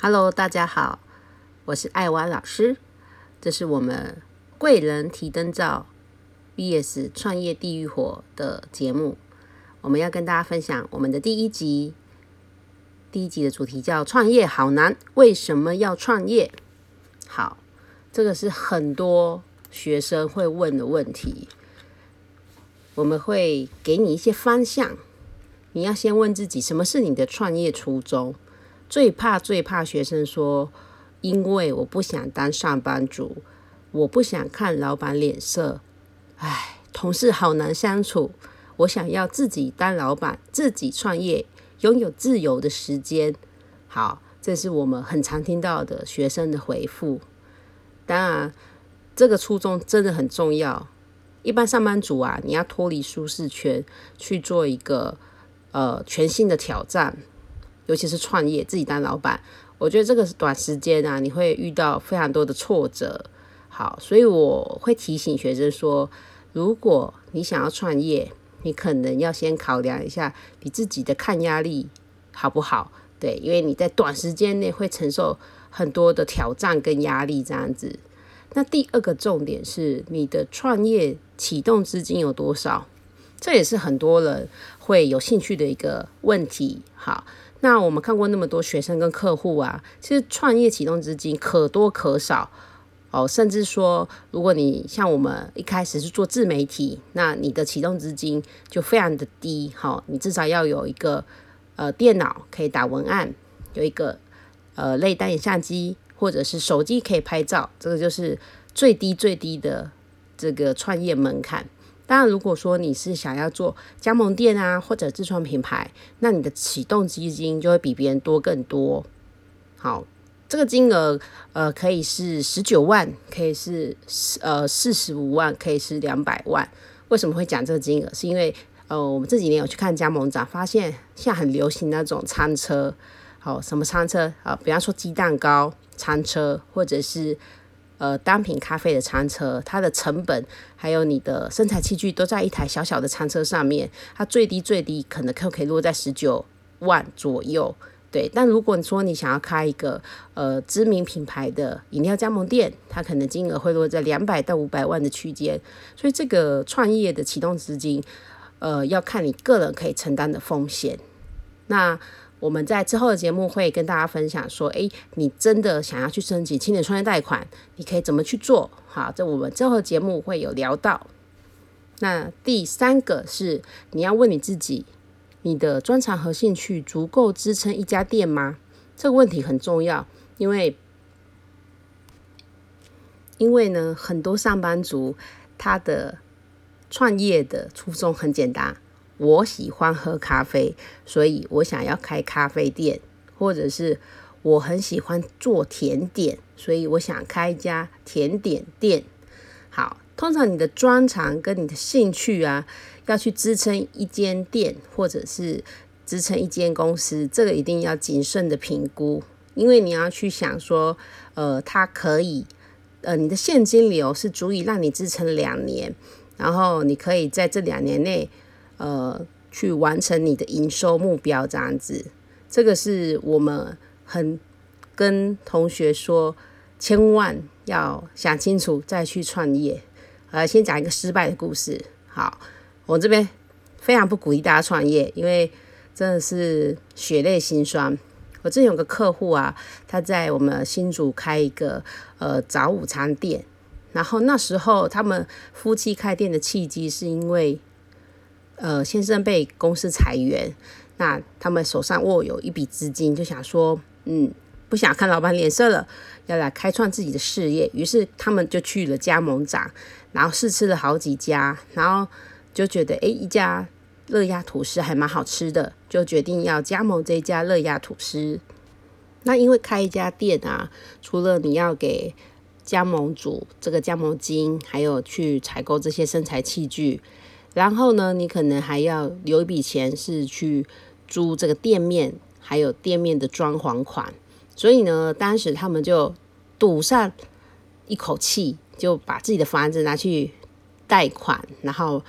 Hello，大家好，我是艾娃老师，这是我们贵人提灯照 VS 创业地狱火的节目。我们要跟大家分享我们的第一集，第一集的主题叫“创业好难，为什么要创业？”好，这个是很多学生会问的问题，我们会给你一些方向，你要先问自己，什么是你的创业初衷？最怕最怕学生说，因为我不想当上班族，我不想看老板脸色，唉，同事好难相处，我想要自己当老板，自己创业，拥有自由的时间。好，这是我们很常听到的学生的回复。当然，这个初衷真的很重要。一般上班族啊，你要脱离舒适圈，去做一个呃全新的挑战。尤其是创业，自己当老板，我觉得这个是短时间啊，你会遇到非常多的挫折。好，所以我会提醒学生说，如果你想要创业，你可能要先考量一下你自己的抗压力好不好？对，因为你在短时间内会承受很多的挑战跟压力这样子。那第二个重点是你的创业启动资金有多少？这也是很多人会有兴趣的一个问题。好。那我们看过那么多学生跟客户啊，其实创业启动资金可多可少哦，甚至说，如果你像我们一开始是做自媒体，那你的启动资金就非常的低，好，你至少要有一个呃电脑可以打文案，有一个呃类单眼相机，或者是手机可以拍照，这个就是最低最低的这个创业门槛。当然，如果说你是想要做加盟店啊，或者自创品牌，那你的启动基金就会比别人多更多。好，这个金额呃可以是十九万，可以是呃四十五万，可以是两百万。为什么会讲这个金额？是因为呃我们这几年有去看加盟展，发现现在很流行那种餐车。好，什么餐车啊？比方说鸡蛋糕餐车，或者是。呃，单品咖啡的餐车，它的成本还有你的生产器具都在一台小小的餐车上面，它最低最低可能可可以落在十九万左右。对，但如果你说你想要开一个呃知名品牌的饮料加盟店，它可能金额会落在两百到五百万的区间。所以这个创业的启动资金，呃，要看你个人可以承担的风险。那我们在之后的节目会跟大家分享说，诶，你真的想要去申请青年创业贷款，你可以怎么去做？好，这我们之后的节目会有聊到。那第三个是你要问你自己，你的专长和兴趣足够支撑一家店吗？这个问题很重要，因为因为呢，很多上班族他的创业的初衷很简单。我喜欢喝咖啡，所以我想要开咖啡店，或者是我很喜欢做甜点，所以我想开一家甜点店。好，通常你的专长跟你的兴趣啊，要去支撑一间店，或者是支撑一间公司，这个一定要谨慎的评估，因为你要去想说，呃，它可以，呃，你的现金流是足以让你支撑两年，然后你可以在这两年内。呃，去完成你的营收目标这样子，这个是我们很跟同学说，千万要想清楚再去创业。呃，先讲一个失败的故事。好，我这边非常不鼓励大家创业，因为真的是血泪辛酸。我这有个客户啊，他在我们新竹开一个呃早午餐店，然后那时候他们夫妻开店的契机是因为。呃，先生被公司裁员，那他们手上握有一笔资金，就想说，嗯，不想看老板脸色了，要来开创自己的事业。于是他们就去了加盟展，然后试吃了好几家，然后就觉得，诶，一家乐亚吐司还蛮好吃的，就决定要加盟这家乐亚吐司。那因为开一家店啊，除了你要给加盟主这个加盟金，还有去采购这些生产器具。然后呢，你可能还要留一笔钱是去租这个店面，还有店面的装潢款。所以呢，当时他们就赌上一口气，就把自己的房子拿去贷款，然后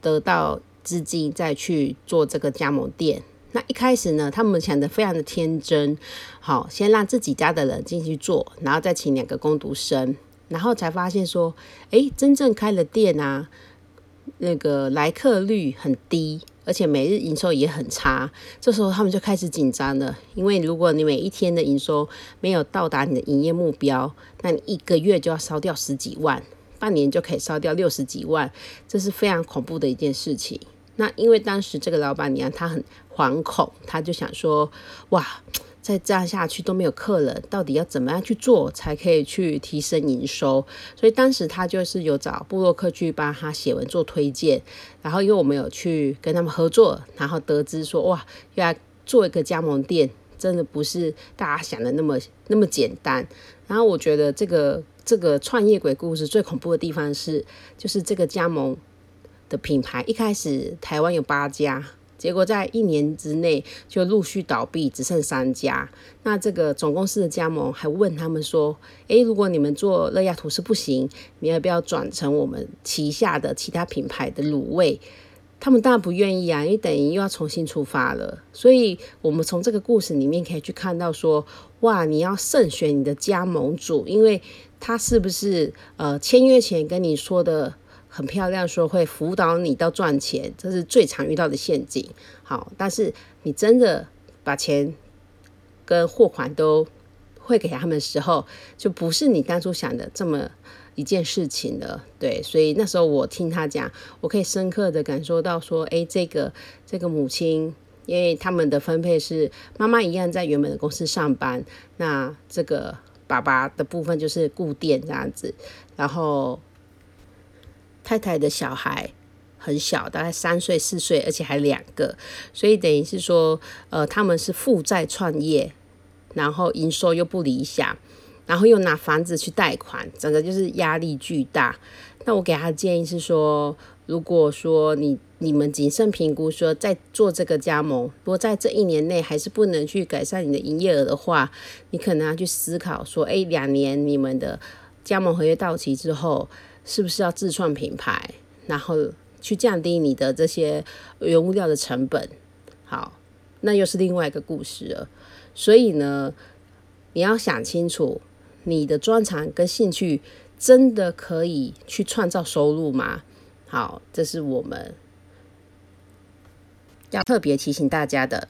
得到资金再去做这个加盟店。那一开始呢，他们想的非常的天真，好，先让自己家的人进去做，然后再请两个工读生，然后才发现说，诶，真正开了店啊，那个来客率很低，而且每日营收也很差。这时候他们就开始紧张了，因为如果你每一天的营收没有到达你的营业目标，那你一个月就要烧掉十几万，半年就可以烧掉六十几万，这是非常恐怖的一件事情。那因为当时这个老板娘她很惶恐，她就想说：哇，再这样下去都没有客人，到底要怎么样去做才可以去提升营收？所以当时他就是有找布洛克去帮他写文做推荐，然后因为我们有去跟他们合作，然后得知说：哇，要做一个加盟店真的不是大家想的那么那么简单。然后我觉得这个这个创业鬼故事最恐怖的地方是，就是这个加盟。的品牌一开始台湾有八家，结果在一年之内就陆续倒闭，只剩三家。那这个总公司的加盟还问他们说：“诶，如果你们做乐亚图是不行，你要不要转成我们旗下的其他品牌的卤味？”他们当然不愿意啊，因为等于又要重新出发了。所以，我们从这个故事里面可以去看到说：哇，你要慎选你的加盟主，因为他是不是呃签约前跟你说的？很漂亮，说会辅导你到赚钱，这是最常遇到的陷阱。好，但是你真的把钱跟货款都汇给他们的时候，就不是你当初想的这么一件事情了。对，所以那时候我听他讲，我可以深刻的感受到说，哎，这个这个母亲，因为他们的分配是妈妈一样在原本的公司上班，那这个爸爸的部分就是固店这样子，然后。太太的小孩很小，大概三岁、四岁，而且还两个，所以等于是说，呃，他们是负债创业，然后营收又不理想，然后又拿房子去贷款，整个就是压力巨大。那我给他的建议是说，如果说你你们谨慎评估，说在做这个加盟，如果在这一年内还是不能去改善你的营业额的话，你可能要去思考说，哎，两年你们的加盟合约到期之后。是不是要自创品牌，然后去降低你的这些原物料的成本？好，那又是另外一个故事了。所以呢，你要想清楚，你的专长跟兴趣真的可以去创造收入吗？好，这是我们要特别提醒大家的。